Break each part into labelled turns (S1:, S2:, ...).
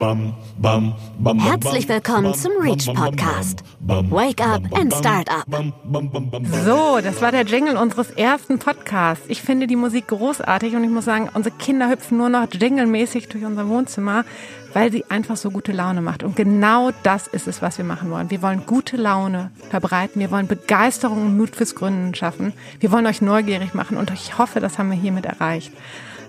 S1: Herzlich willkommen zum Reach Podcast. Wake up and start up.
S2: So, das war der Jingle unseres ersten Podcasts. Ich finde die Musik großartig und ich muss sagen, unsere Kinder hüpfen nur noch jinglemäßig durch unser Wohnzimmer, weil sie einfach so gute Laune macht. Und genau das ist es, was wir machen wollen. Wir wollen gute Laune verbreiten. Wir wollen Begeisterung und Mut fürs Gründen schaffen. Wir wollen euch neugierig machen und ich hoffe, das haben wir hiermit erreicht.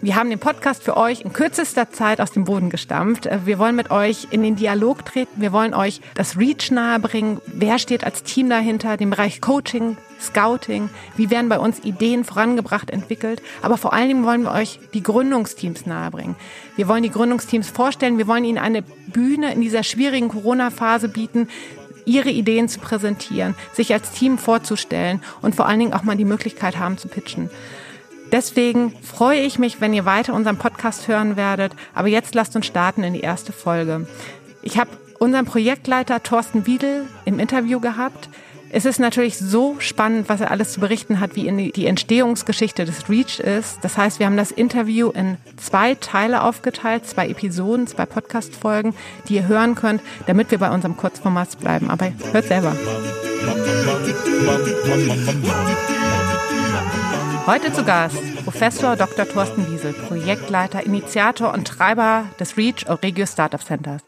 S2: Wir haben den Podcast für euch in kürzester Zeit aus dem Boden gestampft. Äh, wir wollen mit euch in den Dialog treten. Wir wollen euch das Reach nahebringen. Wer steht als Team dahinter? Den Bereich Coaching, Scouting. Wie werden bei uns Ideen vorangebracht, entwickelt? Aber vor allen Dingen wollen wir euch die Gründungsteams nahebringen. Wir wollen die Gründungsteams vorstellen. Wir wollen ihnen eine Bühne in dieser schwierigen Corona-Phase bieten, ihre Ideen zu präsentieren, sich als Team vorzustellen und vor allen Dingen auch mal die Möglichkeit haben zu pitchen. Deswegen freue ich mich, wenn ihr weiter unseren Podcast hören werdet. Aber jetzt lasst uns starten in die erste Folge. Ich habe unseren Projektleiter Thorsten Wiedel im Interview gehabt. Es ist natürlich so spannend, was er alles zu berichten hat, wie die Entstehungsgeschichte des Reach ist. Das heißt, wir haben das Interview in zwei Teile aufgeteilt, zwei Episoden, zwei Podcast-Folgen, die ihr hören könnt, damit wir bei unserem Kurzformat bleiben. Aber hört selber. Heute zu Gast Professor Dr. Thorsten Wiesel, Projektleiter, Initiator und Treiber des REACH Euregio Startup Centers.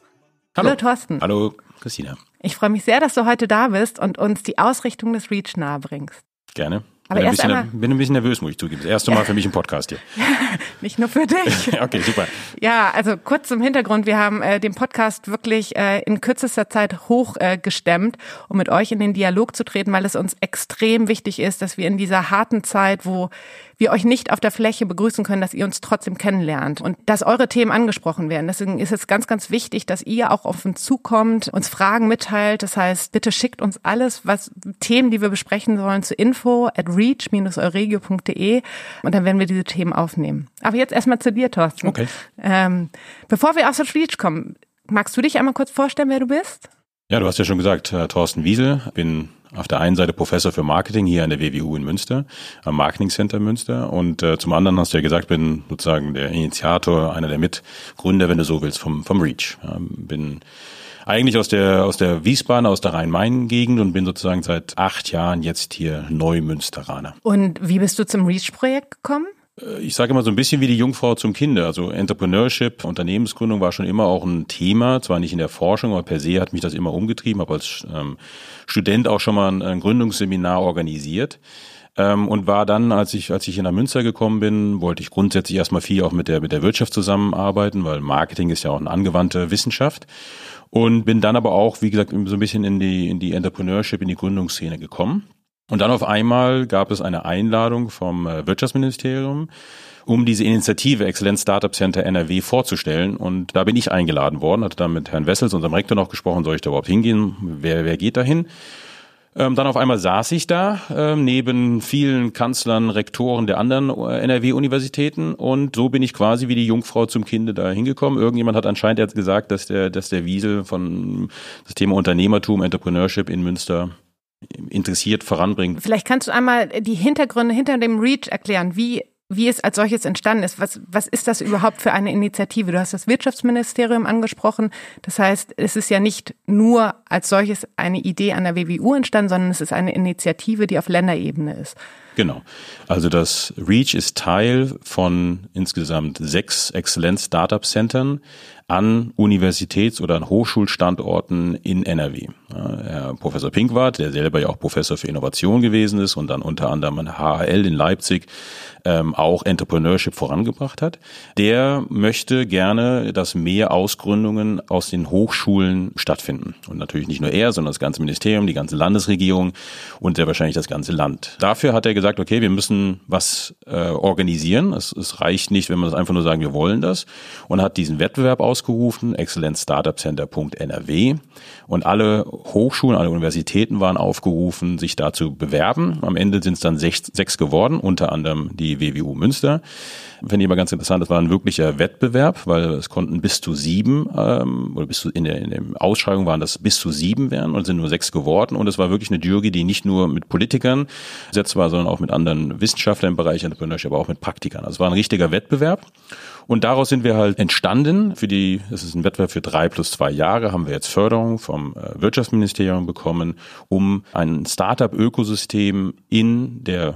S3: Hallo. Hallo Thorsten. Hallo Christina.
S2: Ich freue mich sehr, dass du heute da bist und uns die Ausrichtung des REACH nahebringst.
S3: Gerne. Aber bin, ein bisschen, bin ein bisschen nervös, muss ich zugeben. Das erste Mal für mich im Podcast hier.
S2: Nicht nur für dich.
S3: okay, super.
S2: Ja, also kurz zum Hintergrund. Wir haben äh, den Podcast wirklich äh, in kürzester Zeit hochgestemmt, äh, um mit euch in den Dialog zu treten, weil es uns extrem wichtig ist, dass wir in dieser harten Zeit, wo wir euch nicht auf der Fläche begrüßen können, dass ihr uns trotzdem kennenlernt und dass eure Themen angesprochen werden. Deswegen ist es ganz, ganz wichtig, dass ihr auch auf uns zukommt, uns Fragen mitteilt. Das heißt, bitte schickt uns alles, was Themen, die wir besprechen sollen, zu info at reach-euregio.de und dann werden wir diese Themen aufnehmen. Aber jetzt erstmal zu dir, Thorsten.
S3: Okay.
S2: Ähm, bevor wir aus der Reach kommen, magst du dich einmal kurz vorstellen, wer du bist?
S3: Ja, du hast ja schon gesagt, äh, Thorsten Wiesel, bin auf der einen Seite Professor für Marketing hier an der WWU in Münster, am Marketing Center Münster. Und äh, zum anderen hast du ja gesagt, bin sozusagen der Initiator, einer der Mitgründer, wenn du so willst, vom, vom REACH. Ja, bin eigentlich aus der, aus der Wiesbaden, aus der Rhein-Main-Gegend und bin sozusagen seit acht Jahren jetzt hier Neumünsteraner.
S2: Und wie bist du zum REACH-Projekt gekommen?
S3: Äh, ich sage immer so ein bisschen wie die Jungfrau zum Kinder. Also Entrepreneurship, Unternehmensgründung war schon immer auch ein Thema, zwar nicht in der Forschung, aber per se hat mich das immer umgetrieben, habe als ähm, Student auch schon mal ein, ein Gründungsseminar organisiert. Ähm, und war dann, als ich, als ich in der Münster gekommen bin, wollte ich grundsätzlich erstmal viel auch mit der, mit der Wirtschaft zusammenarbeiten, weil Marketing ist ja auch eine angewandte Wissenschaft. Und bin dann aber auch, wie gesagt, so ein bisschen in die, in die Entrepreneurship, in die Gründungsszene gekommen. Und dann auf einmal gab es eine Einladung vom äh, Wirtschaftsministerium, um diese Initiative Exzellenz Startup Center NRW vorzustellen. Und da bin ich eingeladen worden, hatte dann mit Herrn Wessels, unserem Rektor, noch gesprochen, soll ich da überhaupt hingehen? Wer, wer geht da hin? Ähm, dann auf einmal saß ich da ähm, neben vielen Kanzlern, Rektoren der anderen äh, NRW-Universitäten und so bin ich quasi wie die Jungfrau zum Kinde da hingekommen. Irgendjemand hat anscheinend jetzt gesagt, dass der, dass der Wiesel von das Thema Unternehmertum, Entrepreneurship in Münster interessiert voranbringt.
S2: Vielleicht kannst du einmal die Hintergründe hinter dem REACH erklären. Wie wie es als solches entstanden ist. Was, was ist das überhaupt für eine Initiative? Du hast das Wirtschaftsministerium angesprochen. Das heißt, es ist ja nicht nur als solches eine Idee an der WWU entstanden, sondern es ist eine Initiative, die auf Länderebene ist.
S3: Genau. Also das REACH ist Teil von insgesamt sechs Exzellenz-Startup-Centern an Universitäts- oder an Hochschulstandorten in NRW. Herr Professor Pinkwart, der selber ja auch Professor für Innovation gewesen ist und dann unter anderem an HHL in Leipzig ähm, auch Entrepreneurship vorangebracht hat, der möchte gerne, dass mehr Ausgründungen aus den Hochschulen stattfinden. Und natürlich nicht nur er, sondern das ganze Ministerium, die ganze Landesregierung und sehr wahrscheinlich das ganze Land. Dafür hat er gesagt, okay, wir müssen was äh, organisieren. Es, es reicht nicht, wenn wir das einfach nur sagen, wir wollen das. Und hat diesen Wettbewerb ausgerufen, exzellenzstartupcenter.nrw. Und alle Hochschulen, alle Universitäten waren aufgerufen, sich da zu bewerben. Am Ende sind es dann sechs, sechs geworden, unter anderem die WWU Münster. Finde ich aber ganz interessant, das war ein wirklicher Wettbewerb, weil es konnten bis zu sieben, ähm, oder bis zu, in der, in der Ausschreibung waren das bis zu sieben werden und sind nur sechs geworden. Und es war wirklich eine Jury, die nicht nur mit Politikern besetzt war, sondern auch mit anderen Wissenschaftlern im Bereich Entrepreneurship, aber auch mit Praktikern. Also es war ein richtiger Wettbewerb. Und daraus sind wir halt entstanden. Für die es ist ein Wettbewerb für drei plus zwei Jahre, haben wir jetzt Förderung vom äh, Wirtschaftsministerium bekommen, um ein Startup-Ökosystem in der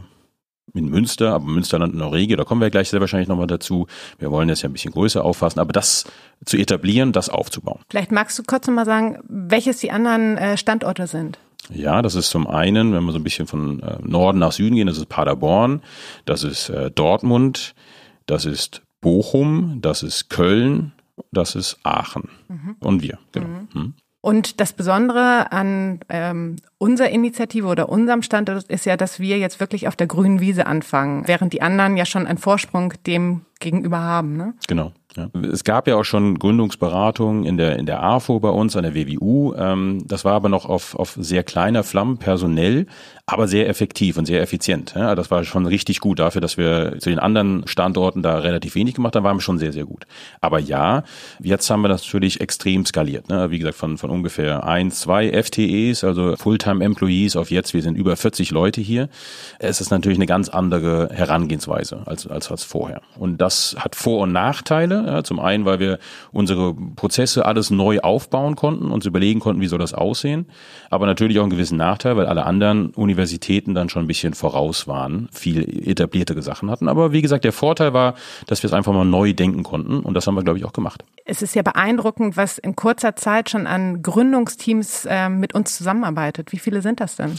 S3: in Münster, aber Münsterland und Norregio, da kommen wir gleich sehr wahrscheinlich nochmal dazu. Wir wollen das ja ein bisschen größer auffassen, aber das zu etablieren, das aufzubauen.
S2: Vielleicht magst du kurz nochmal sagen, welches die anderen äh, Standorte sind.
S3: Ja, das ist zum einen, wenn wir so ein bisschen von äh, Norden nach Süden gehen, das ist Paderborn, das ist Dortmund, das ist Bochum, das ist Köln, das ist Aachen mhm. und wir. Genau. Mhm.
S2: Mhm. Und das Besondere an ähm, unserer Initiative oder unserem Standort ist ja, dass wir jetzt wirklich auf der grünen Wiese anfangen, während die anderen ja schon einen Vorsprung dem gegenüber haben. Ne?
S3: Genau. Ja. Es gab ja auch schon Gründungsberatungen in der in der AFO bei uns an der WWU. Ähm, das war aber noch auf auf sehr kleiner Flamme personell, aber sehr effektiv und sehr effizient. Ja, das war schon richtig gut dafür, dass wir zu den anderen Standorten da relativ wenig gemacht haben, waren wir schon sehr sehr gut. Aber ja, jetzt haben wir das natürlich extrem skaliert. Ne? Wie gesagt von von ungefähr ein zwei FTEs, also Fulltime Employees auf jetzt, wir sind über 40 Leute hier. Es ist natürlich eine ganz andere Herangehensweise als als als vorher. Und das hat Vor- und Nachteile. Ja, zum einen, weil wir unsere Prozesse alles neu aufbauen konnten, uns überlegen konnten, wie soll das aussehen. Aber natürlich auch einen gewissen Nachteil, weil alle anderen Universitäten dann schon ein bisschen voraus waren, viel etabliertere Sachen hatten. Aber wie gesagt, der Vorteil war, dass wir es einfach mal neu denken konnten und das haben wir, glaube ich, auch gemacht.
S2: Es ist ja beeindruckend, was in kurzer Zeit schon an Gründungsteams äh, mit uns zusammenarbeitet. Wie viele sind das denn?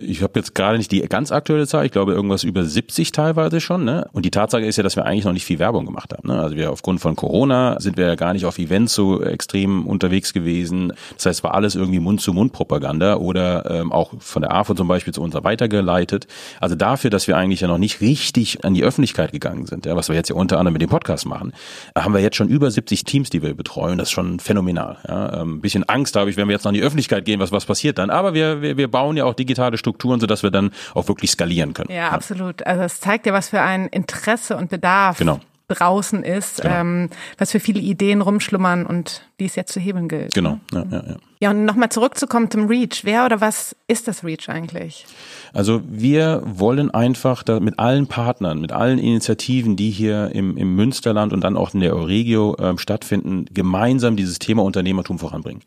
S3: Ich habe jetzt gerade nicht die ganz aktuelle Zahl, ich glaube irgendwas über 70 teilweise schon. Ne? Und die Tatsache ist ja, dass wir eigentlich noch nicht viel Werbung gemacht haben. Ne? Also wir aufgrund von Corona sind wir ja gar nicht auf Events so extrem unterwegs gewesen. Das heißt, es war alles irgendwie Mund-zu-Mund-Propaganda oder ähm, auch von der AFO zum Beispiel zu uns weitergeleitet. Also dafür, dass wir eigentlich ja noch nicht richtig an die Öffentlichkeit gegangen sind, ja, was wir jetzt ja unter anderem mit dem Podcast machen, haben wir jetzt schon über 70 Teams, die wir betreuen. Das ist schon phänomenal. Ja? Ähm, ein bisschen Angst habe ich, wenn wir jetzt noch in die Öffentlichkeit gehen, was, was passiert dann. Aber wir, wir, wir bauen ja auch digitale Strukturen, sodass wir dann auch wirklich skalieren können.
S2: Ja, ja. absolut. Also es zeigt ja, was für ein Interesse und Bedarf
S3: genau
S2: draußen ist, genau. ähm, was für viele Ideen rumschlummern und die es jetzt zu hebeln gilt.
S3: Genau, ja, ja, ja.
S2: Ja, und nochmal zurückzukommen zum REACH. Wer oder was ist das REACH eigentlich?
S3: Also wir wollen einfach mit allen Partnern, mit allen Initiativen, die hier im, im Münsterland und dann auch in der Euregio äh, stattfinden, gemeinsam dieses Thema Unternehmertum voranbringen.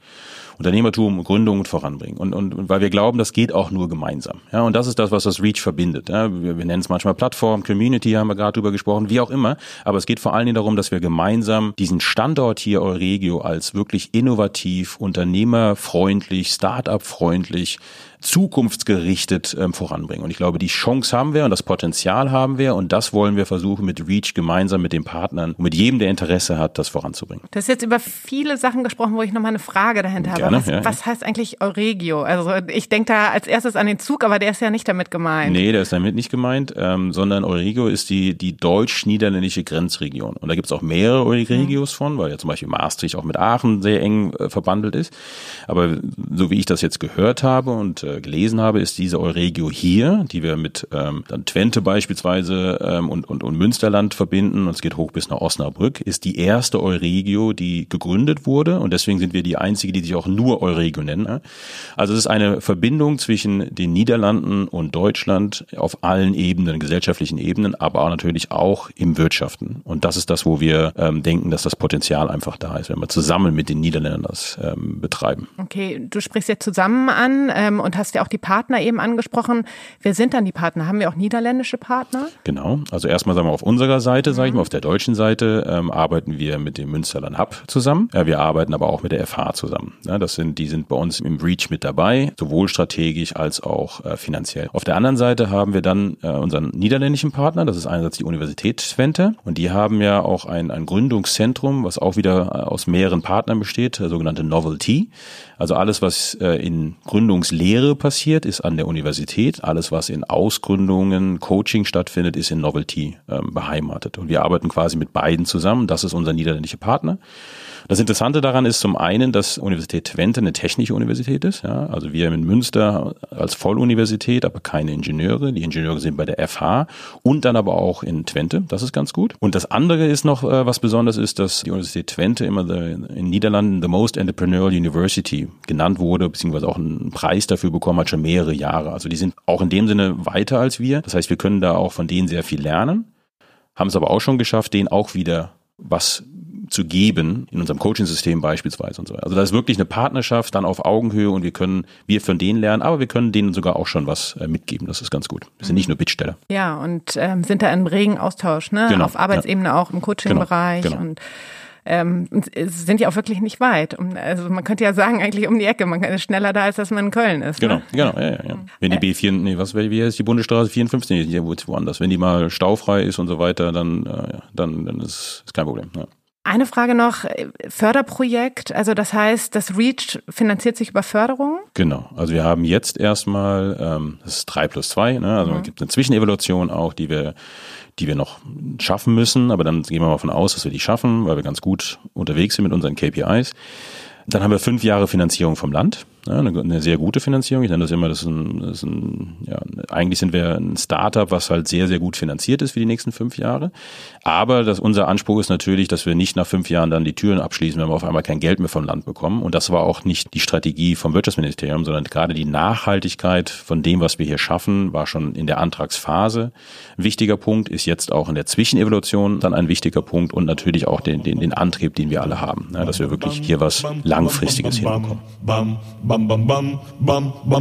S3: Unternehmertum, Gründungen voranbringen. Und, und, und weil wir glauben, das geht auch nur gemeinsam. Ja, und das ist das, was das Reach verbindet. Ja, wir, wir nennen es manchmal Plattform, Community, haben wir gerade drüber gesprochen, wie auch immer. Aber es geht vor allen Dingen darum, dass wir gemeinsam diesen Standort hier Euregio als wirklich innovativ, unternehmerfreundlich, Start-up-freundlich zukunftsgerichtet ähm, voranbringen. Und ich glaube, die Chance haben wir und das Potenzial haben wir und das wollen wir versuchen mit Reach gemeinsam mit den Partnern und mit jedem, der Interesse hat, das voranzubringen.
S2: Du hast jetzt über viele Sachen gesprochen, wo ich nochmal eine Frage dahinter Gerne, habe. Was, ja, was heißt eigentlich Euregio? Also ich denke da als erstes an den Zug, aber der ist ja nicht damit gemeint.
S3: Nee, der ist damit nicht gemeint, ähm, sondern Euregio ist die, die deutsch-niederländische Grenzregion. Und da gibt es auch mehrere Euregios mhm. von, weil ja zum Beispiel Maastricht auch mit Aachen sehr eng äh, verbandelt ist. Aber so wie ich das jetzt gehört habe und äh, gelesen habe, ist diese Euregio hier, die wir mit ähm, dann Twente beispielsweise ähm, und, und, und Münsterland verbinden, und es geht hoch bis nach Osnabrück, ist die erste Euregio, die gegründet wurde und deswegen sind wir die einzige, die sich auch nur Euregio nennen. Also es ist eine Verbindung zwischen den Niederlanden und Deutschland auf allen Ebenen, gesellschaftlichen Ebenen, aber auch natürlich auch im Wirtschaften. Und das ist das, wo wir ähm, denken, dass das Potenzial einfach da ist, wenn wir zusammen mit den Niederländern das ähm, betreiben.
S2: Okay, du sprichst jetzt zusammen an ähm, und hast hast ja auch die Partner eben angesprochen. Wer sind dann die Partner? Haben wir auch niederländische Partner?
S3: Genau. Also erstmal sagen wir auf unserer Seite, sage ich mal, auf der deutschen Seite ähm, arbeiten wir mit dem Münsterland Hub zusammen. Ja, wir arbeiten aber auch mit der FH zusammen. Ja, das sind, die sind bei uns im Reach mit dabei, sowohl strategisch als auch äh, finanziell. Auf der anderen Seite haben wir dann äh, unseren niederländischen Partner, das ist einerseits die Universität Twente und die haben ja auch ein, ein Gründungszentrum, was auch wieder äh, aus mehreren Partnern besteht, sogenannte Novelty. Also alles, was äh, in Gründungslehre passiert, ist an der Universität. Alles, was in Ausgründungen, Coaching stattfindet, ist in Novelty ähm, beheimatet. Und wir arbeiten quasi mit beiden zusammen. Das ist unser niederländischer Partner. Das Interessante daran ist zum einen, dass Universität Twente eine technische Universität ist. Ja, also wir in Münster als Volluniversität, aber keine Ingenieure. Die Ingenieure sind bei der FH und dann aber auch in Twente. Das ist ganz gut. Und das andere ist noch, äh, was besonders ist, dass die Universität Twente immer in Niederlanden the most entrepreneurial university genannt wurde, beziehungsweise auch einen Preis dafür bekommen hat, schon mehrere Jahre. Also die sind auch in dem Sinne weiter als wir. Das heißt, wir können da auch von denen sehr viel lernen, haben es aber auch schon geschafft, denen auch wieder was zu geben, in unserem Coaching-System beispielsweise und so. Also da ist wirklich eine Partnerschaft dann auf Augenhöhe und wir können, wir von denen lernen, aber wir können denen sogar auch schon was äh, mitgeben. Das ist ganz gut. Wir sind nicht nur Bittsteller.
S2: Ja, und ähm, sind da im regen Austausch, ne?
S3: Genau,
S2: auf Arbeitsebene
S3: ja.
S2: auch im Coaching-Bereich
S3: Genau, genau.
S2: und ähm, sind ja auch wirklich nicht weit. Also man könnte ja sagen, eigentlich um die Ecke. Man ist schneller da, als dass man in Köln ist.
S3: Genau,
S2: Ne?
S3: genau, ja, ja, ja. Wenn die B4, nee, was, wie heißt die Bundesstraße 54, nee, woanders. Wenn die mal staufrei ist und so weiter, dann, äh, dann, dann ist, ist kein Problem. Ja.
S2: Eine Frage noch, äh, Förderprojekt, also das heißt, das REACH finanziert sich über Förderung?
S3: Genau. Also wir haben jetzt erstmal, ähm, das ist drei plus zwei, ne? also es gibt eine Zwischenevaluation auch, die wir, die wir noch schaffen müssen, aber dann gehen wir mal davon aus, dass wir die schaffen, weil wir ganz gut unterwegs sind mit unseren KPIs. Dann haben wir fünf Jahre Finanzierung vom Land, ja, eine, eine sehr gute Finanzierung. Ich nenne das immer, das ist ein, das ist ein ja, eigentlich sind wir ein Startup, was halt sehr, sehr gut finanziert ist für die nächsten fünf Jahre. Aber das, unser Anspruch ist natürlich, dass wir nicht nach fünf Jahren dann die Türen abschließen, wenn wir auf einmal kein Geld mehr vom Land bekommen. Und das war auch nicht die Strategie vom Wirtschaftsministerium, sondern gerade die Nachhaltigkeit von dem, was wir hier schaffen, war schon in der Antragsphase ein wichtiger Punkt, ist jetzt auch in der Zwischenevaluation dann ein wichtiger Punkt und natürlich auch den, den, den Antrieb, den wir alle haben, ja, dass wir wirklich hier was Langfristiges hinbekommen.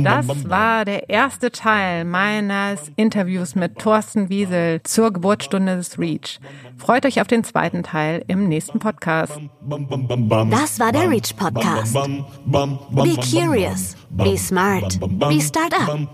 S2: Das war der erste Teil meines Interviews mit Thorsten Wiesel zur Geburtsstunde des REACH. Freut euch auf den zweiten Teil im nächsten Podcast.
S1: Das war der Reach Podcast. Be curious, be smart, be startup.